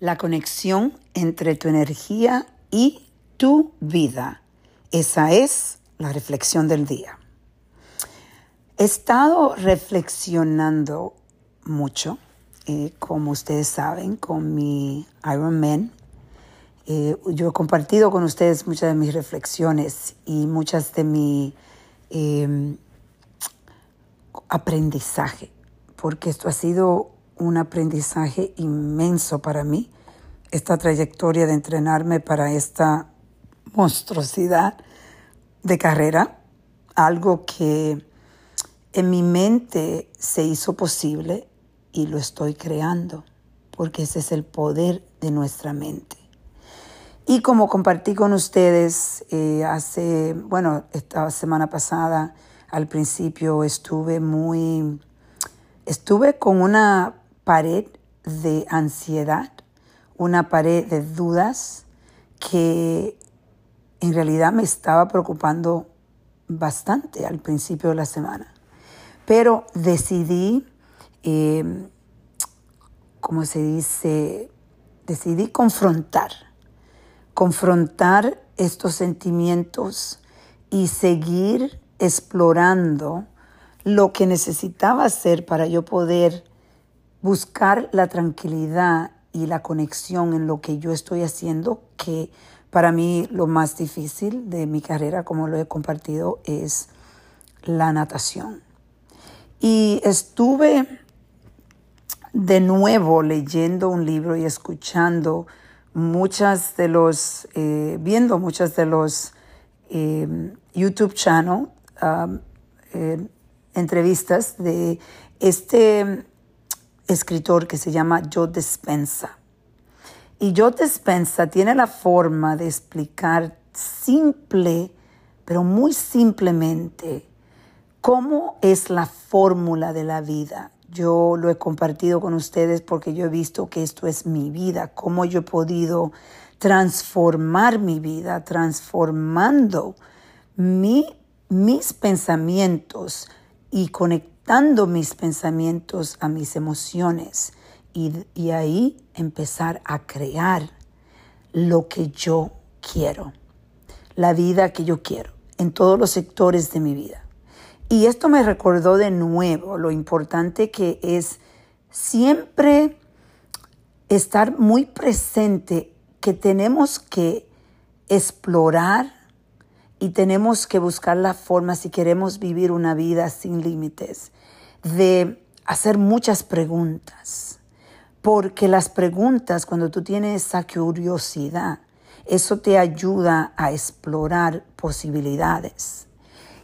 la conexión entre tu energía y tu vida. Esa es la reflexión del día. He estado reflexionando mucho, eh, como ustedes saben, con mi Iron Man. Eh, yo he compartido con ustedes muchas de mis reflexiones y muchas de mi em, aprendizaje, porque esto ha sido un aprendizaje inmenso para mí, esta trayectoria de entrenarme para esta monstruosidad de carrera, algo que en mi mente se hizo posible y lo estoy creando, porque ese es el poder de nuestra mente. Y como compartí con ustedes eh, hace, bueno, esta semana pasada, al principio estuve muy, estuve con una pared de ansiedad, una pared de dudas que en realidad me estaba preocupando bastante al principio de la semana. Pero decidí, eh, como se dice, decidí confrontar, confrontar estos sentimientos y seguir explorando lo que necesitaba hacer para yo poder buscar la tranquilidad y la conexión en lo que yo estoy haciendo, que para mí lo más difícil de mi carrera, como lo he compartido, es la natación. Y estuve de nuevo leyendo un libro y escuchando muchas de los, eh, viendo muchas de los eh, YouTube channel, eh, entrevistas de este escritor que se llama Joe Despensa. Y Joe Despensa tiene la forma de explicar simple, pero muy simplemente, cómo es la fórmula de la vida. Yo lo he compartido con ustedes porque yo he visto que esto es mi vida, cómo yo he podido transformar mi vida, transformando mis pensamientos y conectando dando mis pensamientos a mis emociones y, ahí empezar a crear lo que yo quiero, la vida que yo quiero en todos los sectores de mi vida. Y esto me recordó de nuevo lo importante que es siempre estar muy presente, que tenemos que explorar y tenemos que buscar la forma si queremos vivir una vida sin límites de hacer muchas preguntas, porque las preguntas, cuando tú tienes esa curiosidad, eso te ayuda a explorar posibilidades.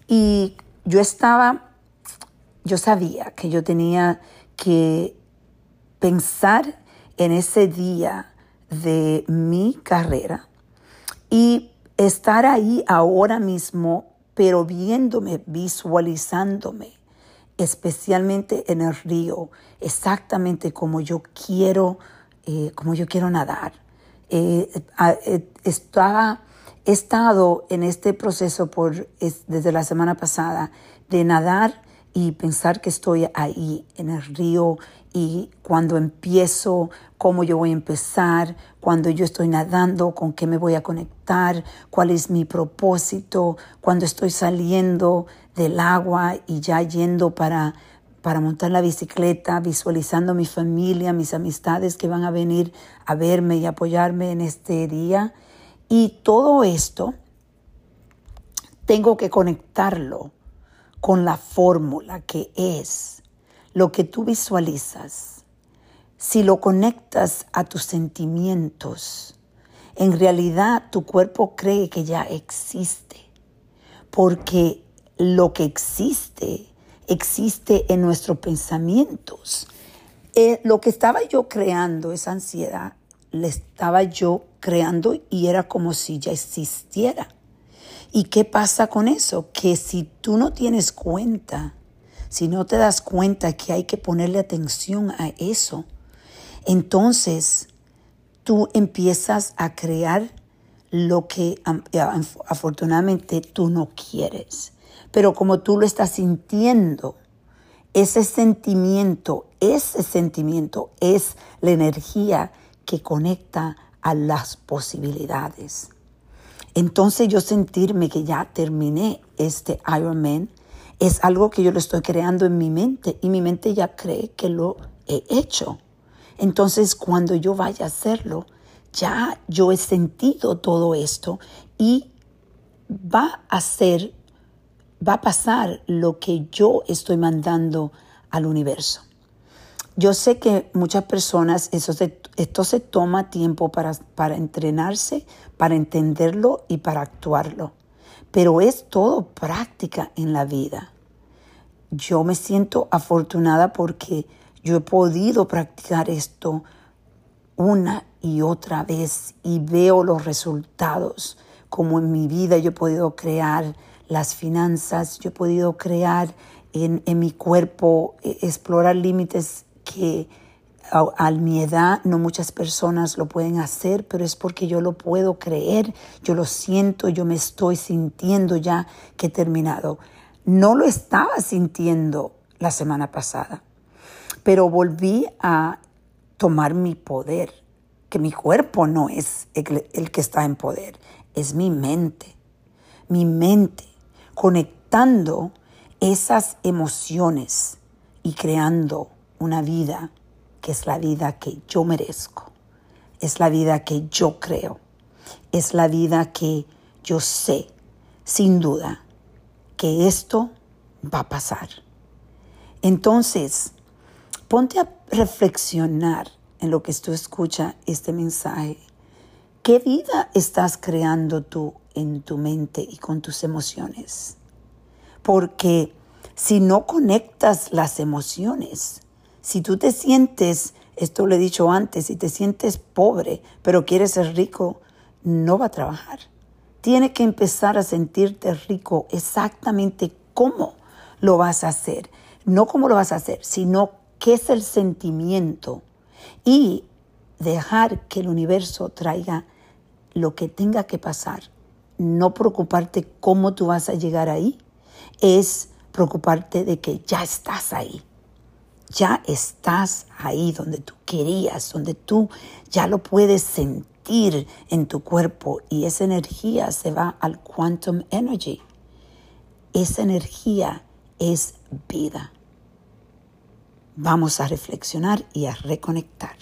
Y yo estaba, yo sabía que yo tenía que pensar en ese día de mi carrera y estar ahí ahora mismo, pero viéndome, visualizándome especialmente en el río, exactamente como yo quiero, eh, como yo quiero nadar. Eh, eh, he estado en este proceso por, desde la semana pasada de nadar y pensar que estoy ahí en el río y cuando empiezo, cómo yo voy a empezar, cuando yo estoy nadando, con qué me voy a conectar, cuál es mi propósito, cuando estoy saliendo del agua y ya yendo para, para montar la bicicleta, visualizando mi familia, mis amistades que van a venir a verme y apoyarme en este día. Y todo esto tengo que conectarlo con la fórmula que es lo que tú visualizas. Si lo conectas a tus sentimientos, en realidad tu cuerpo cree que ya existe, porque lo que existe, existe en nuestros pensamientos. Eh, lo que estaba yo creando, esa ansiedad, le estaba yo creando y era como si ya existiera. ¿Y qué pasa con eso? Que si tú no tienes cuenta, si no te das cuenta que hay que ponerle atención a eso, entonces tú empiezas a crear lo que afortunadamente tú no quieres. Pero como tú lo estás sintiendo, ese sentimiento, ese sentimiento es la energía que conecta a las posibilidades. Entonces yo sentirme que ya terminé este Ironman es algo que yo lo estoy creando en mi mente y mi mente ya cree que lo he hecho. Entonces cuando yo vaya a hacerlo, ya yo he sentido todo esto y va a ser, va a pasar lo que yo estoy mandando al universo. Yo sé que muchas personas, eso esto se toma tiempo para, para entrenarse, para entenderlo y para actuarlo, pero es todo práctica en la vida. Yo me siento afortunada porque yo he podido practicar esto una y otra vez y veo los resultados, como en mi vida yo he podido crear las finanzas, yo he podido crear en, mi cuerpo, e, explorar límites que a, mi edad no muchas personas lo pueden hacer, pero es porque yo lo puedo creer, yo lo siento, yo me estoy sintiendo ya que he terminado. No lo estaba sintiendo la semana pasada, pero volví a tomar mi poder, que mi cuerpo no es el, que está en poder, es mi mente, mi mente conectando esas emociones y creando una vida que es la vida que yo merezco, es la vida que yo creo, es la vida que yo sé, sin duda, que esto va a pasar. Entonces, ponte a reflexionar en lo que tú escuchas este mensaje. ¿Qué vida estás creando tú en tu mente y con tus emociones? Porque si no conectas las emociones, si tú te sientes, esto lo he dicho antes, si te sientes pobre pero quieres ser rico, no va a trabajar. Tienes que empezar a sentirte rico exactamente cómo lo vas a hacer. No cómo lo vas a hacer, sino qué es el sentimiento y dejar que el universo traiga lo que tenga que pasar. No preocuparte cómo tú vas a llegar ahí, es preocuparte de que ya estás ahí. Ya estás ahí donde tú querías, donde tú ya lo puedes sentir en tu cuerpo y esa energía se va al quantum energy. Esa energía es vida. Vamos a reflexionar y a reconectar.